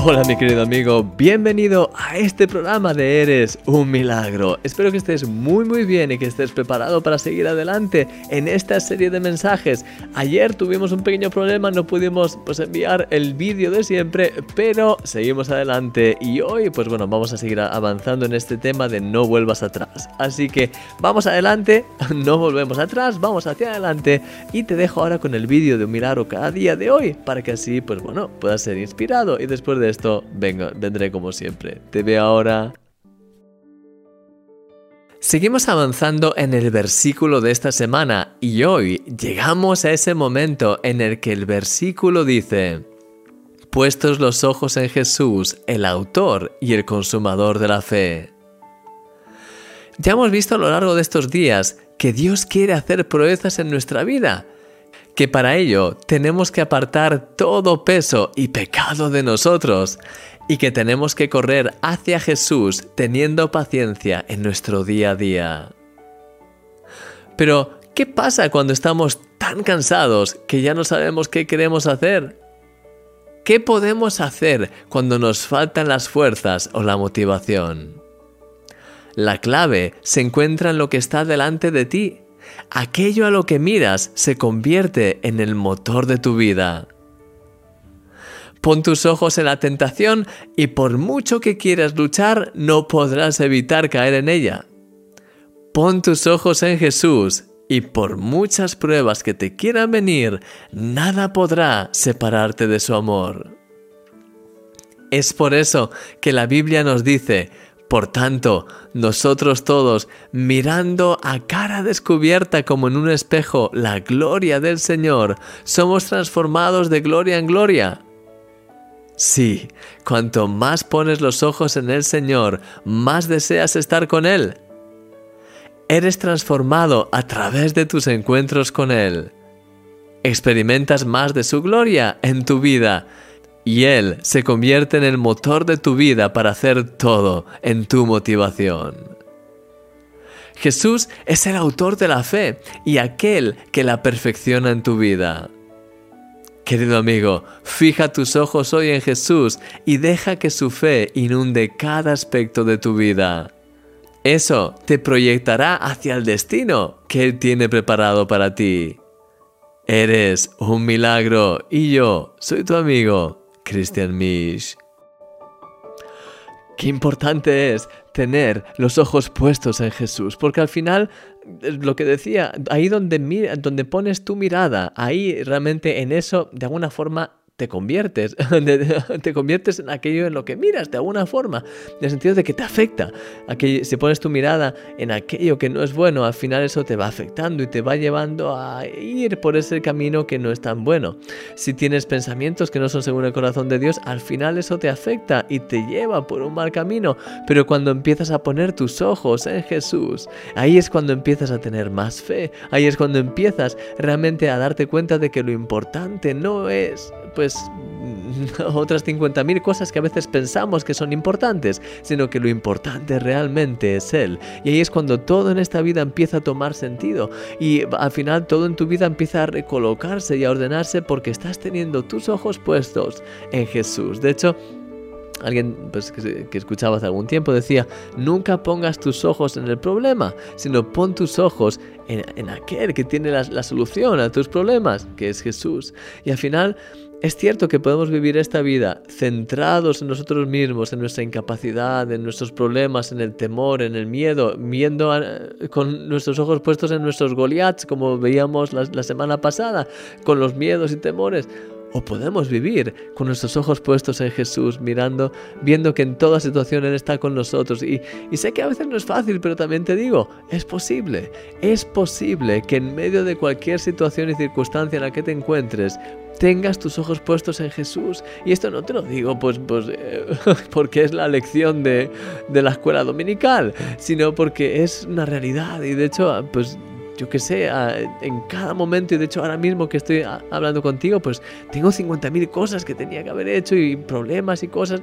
Hola mi querido amigo, bienvenido a este programa de Eres un Milagro. Espero que estés muy muy bien y que estés preparado para seguir adelante en esta serie de mensajes. Ayer tuvimos un pequeño problema, no pudimos pues, enviar el vídeo de siempre, pero seguimos adelante y hoy pues bueno, vamos a seguir avanzando en este tema de no vuelvas atrás. Así que vamos adelante, no volvemos atrás, vamos hacia adelante y te dejo ahora con el vídeo de un milagro cada día de hoy para que así pues bueno, puedas ser inspirado y después de vengo, vendré como siempre. Te veo ahora. Seguimos avanzando en el versículo de esta semana y hoy llegamos a ese momento en el que el versículo dice, puestos los ojos en Jesús, el autor y el consumador de la fe. Ya hemos visto a lo largo de estos días que Dios quiere hacer proezas en nuestra vida que para ello tenemos que apartar todo peso y pecado de nosotros y que tenemos que correr hacia Jesús teniendo paciencia en nuestro día a día. Pero, ¿qué pasa cuando estamos tan cansados que ya no sabemos qué queremos hacer? ¿Qué podemos hacer cuando nos faltan las fuerzas o la motivación? La clave se encuentra en lo que está delante de ti aquello a lo que miras se convierte en el motor de tu vida. Pon tus ojos en la tentación y por mucho que quieras luchar, no podrás evitar caer en ella. Pon tus ojos en Jesús y por muchas pruebas que te quieran venir, nada podrá separarte de su amor. Es por eso que la Biblia nos dice, por tanto, nosotros todos, mirando a cara descubierta como en un espejo la gloria del Señor, somos transformados de gloria en gloria. Sí, cuanto más pones los ojos en el Señor, más deseas estar con Él. Eres transformado a través de tus encuentros con Él. Experimentas más de su gloria en tu vida y Él se convierte en el motor de tu vida para hacer todo en tu motivación. Jesús es el autor de la fe y aquel que la perfecciona en tu vida. Querido amigo, fija tus ojos hoy en Jesús y deja que su fe inunde cada aspecto de tu vida. Eso te proyectará hacia el destino que Él tiene preparado para ti. Eres un milagro y yo soy tu amigo Christian Misch. Qué importante es tener los ojos puestos en Jesús, porque al final, lo que decía, ahí donde, donde pones tu mirada, ahí realmente en eso, de alguna forma, te conviertes, te conviertes en aquello en lo que miras de alguna forma, en el sentido de que te afecta. si pones tu mirada en aquello que no es bueno, al final eso te va afectando y te va llevando a ir por ese camino que no es tan bueno. Si tienes pensamientos que no son según el corazón de Dios, al final eso te afecta y te lleva por un mal camino. Pero cuando empiezas a poner tus ojos en Jesús, ahí es cuando empiezas a tener más fe, ahí es cuando empiezas realmente a darte cuenta de que lo importante no es pues otras 50.000 cosas que a veces pensamos que son importantes, sino que lo importante realmente es Él. Y ahí es cuando todo en esta vida empieza a tomar sentido y al final todo en tu vida empieza a recolocarse y a ordenarse porque estás teniendo tus ojos puestos en Jesús. De hecho, Alguien pues, que, escuchaba hace algún tiempo decía, nunca pongas tus ojos en el problema, sino pon tus ojos en, aquel que tiene la, la, solución a tus problemas, que es Jesús. Y al final es cierto que podemos vivir esta vida centrados en nosotros mismos, en nuestra incapacidad, en nuestros problemas, en el temor, en el miedo, viendo con nuestros ojos puestos en nuestros Goliaths, como veíamos la semana pasada, con los miedos y temores. O podemos vivir con nuestros ojos puestos en Jesús, mirando, viendo que en toda situación Él está con nosotros. Y, sé que a veces no es fácil, pero también te digo, es posible. Es posible que en medio de cualquier situación y circunstancia en la que te encuentres, tengas tus ojos puestos en Jesús. Y esto no te lo digo pues, pues eh, porque es la lección de, de la escuela dominical, sino porque es una realidad. Y de hecho, pues yo que sé, en cada momento, y de hecho ahora mismo que estoy hablando contigo, pues tengo 50.000 cosas que tenía que haber hecho y problemas y cosas,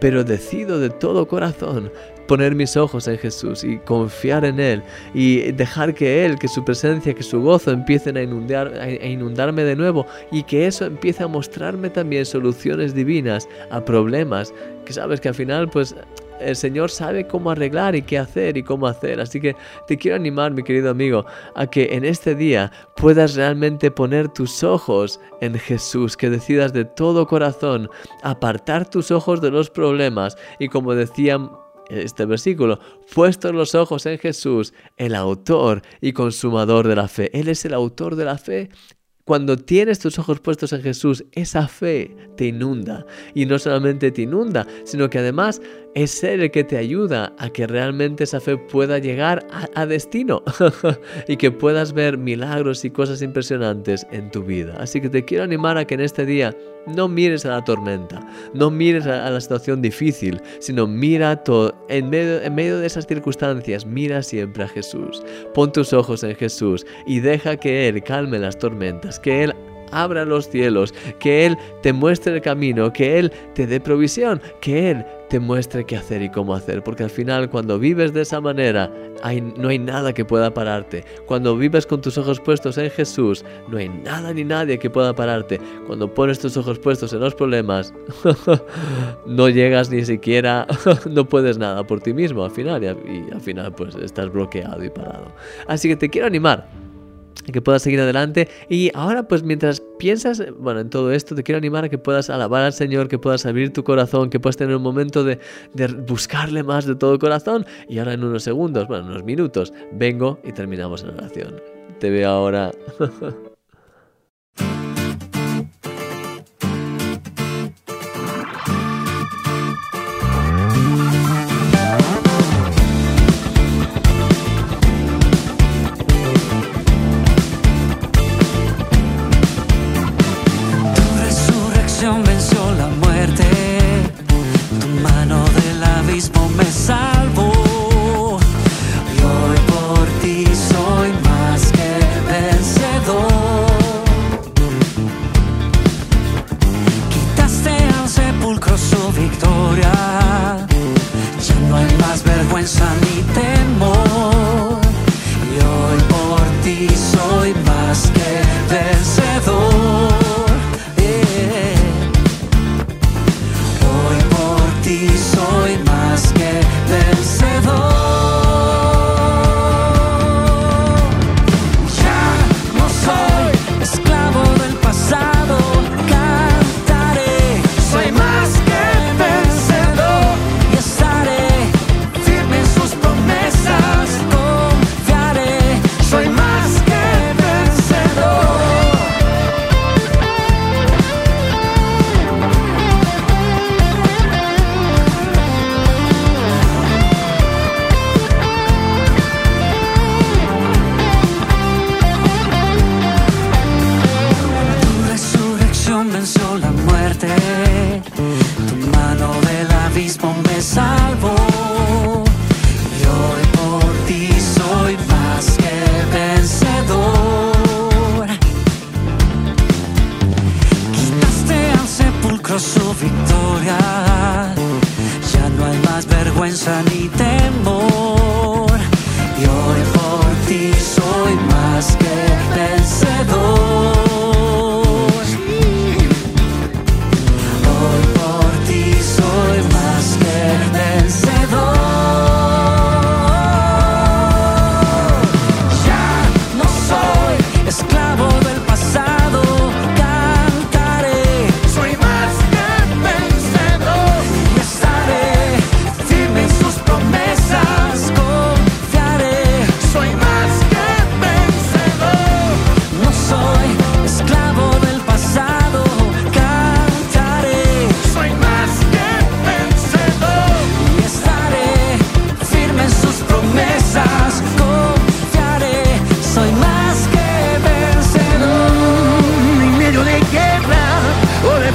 pero decido de todo corazón poner mis ojos en Jesús y confiar en Él y dejar que Él, que su presencia, que su gozo empiecen a, inundar, a inundarme de nuevo y que eso empiece a mostrarme también soluciones divinas a problemas que sabes que al final pues el Señor sabe cómo arreglar y qué hacer y cómo hacer. Así que te quiero animar, mi querido amigo, a que en este día puedas realmente poner tus ojos en Jesús, que decidas de todo corazón apartar tus ojos de los problemas y como decía este versículo, puestos los ojos en Jesús, el autor y consumador de la fe. Él es el autor de la fe cuando tienes tus ojos puestos en Jesús, esa fe te inunda. Y no solamente te inunda, sino que además es Él el que te ayuda a que realmente esa fe pueda llegar a, destino y que puedas ver milagros y cosas impresionantes en tu vida. Así que te quiero animar a que en este día no mires a la tormenta, no mires a, la situación difícil, sino mira todo. En medio, en medio de esas circunstancias, mira siempre a Jesús. Pon tus ojos en Jesús y deja que Él calme las tormentas, que Él abra los cielos, que Él te muestre el camino, que Él te dé provisión, que Él te muestre qué hacer y cómo hacer, porque al final cuando vives de esa manera hay, no hay nada que pueda pararte. Cuando vives con tus ojos puestos en Jesús, no hay nada ni nadie que pueda pararte. Cuando pones tus ojos puestos en los problemas, no llegas ni siquiera, no puedes nada por ti mismo al final y, y al final pues estás bloqueado y parado. Así que te quiero animar que puedas seguir adelante. Y ahora, pues mientras piensas, bueno, en todo esto, te quiero animar a que puedas alabar al Señor, que puedas abrir tu corazón, que puedas tener un momento de, de buscarle más de todo corazón. Y ahora en unos segundos, bueno, unos minutos, vengo y terminamos la oración. Te veo ahora. venció la muerte. Tu mano del abismo me sale. sol.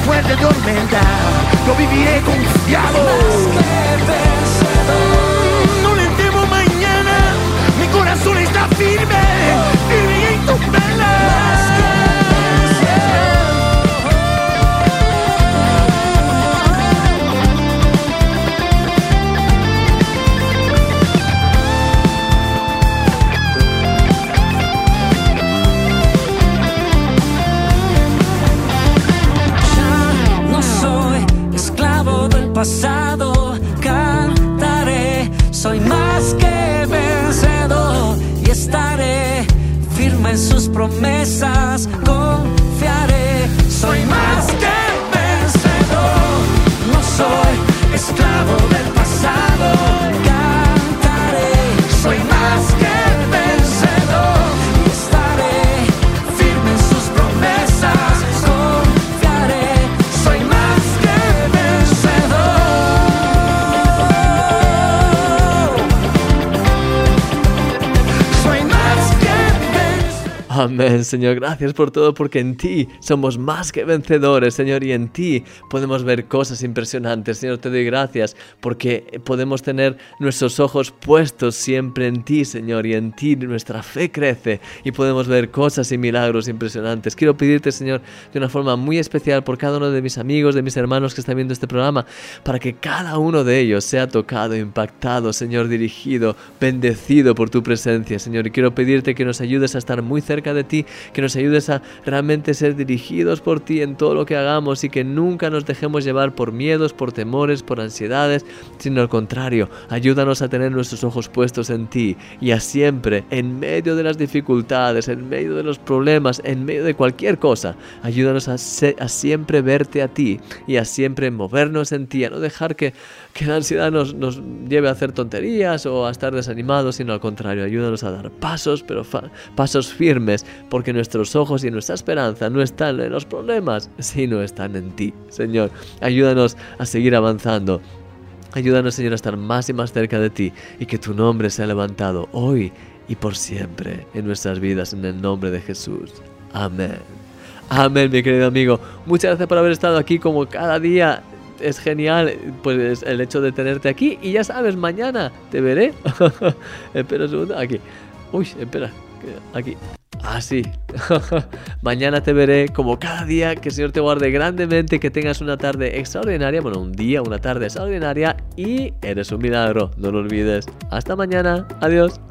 después de tormenta, yo viviré confiado. No le temo mañana, mi corazón está firme. Promesas, Amén, Señor. Gracias por todo porque en ti somos más que vencedores, Señor, y en ti podemos ver cosas impresionantes. Señor, te doy gracias porque podemos tener nuestros ojos puestos siempre en ti, Señor, y en ti nuestra fe crece y podemos ver cosas y milagros impresionantes. Quiero pedirte, Señor, de una forma muy especial por cada uno de mis amigos, de mis hermanos que están viendo este programa, para que cada uno de ellos sea tocado, impactado, Señor, dirigido, bendecido por tu presencia, Señor. Y quiero pedirte que nos ayudes a estar muy cerca de ti, que nos ayudes a realmente ser dirigidos por ti en todo lo que hagamos y que nunca nos dejemos llevar por miedos, por temores, por ansiedades, sino al contrario, ayúdanos a tener nuestros ojos puestos en ti y a siempre, en medio de las dificultades, en medio de los problemas, en medio de cualquier cosa, ayúdanos a, a siempre verte a ti y a siempre movernos en ti, a no dejar que, que la ansiedad nos, nos lleve a hacer tonterías o a estar desanimados, sino al contrario, ayúdanos a dar pasos, pero pasos firmes porque nuestros ojos y nuestra esperanza no están en los problemas, sino están en ti. Señor, ayúdanos a seguir avanzando. Ayúdanos, Señor, a estar más y más cerca de ti y que tu nombre sea levantado hoy y por siempre en nuestras vidas, en el nombre de Jesús. Amén. Amén, mi querido amigo. Muchas gracias por haber estado aquí como cada día. Es genial pues el hecho de tenerte aquí y ya sabes, mañana te veré. espera un segundo, aquí. Uy, espera, aquí. Ah, sí. Mañana te veré como cada día. Que el Señor te guarde grandemente. Que tengas una tarde extraordinaria. Bueno, un día, una tarde extraordinaria. Y eres un milagro. No lo olvides. Hasta mañana. Adiós.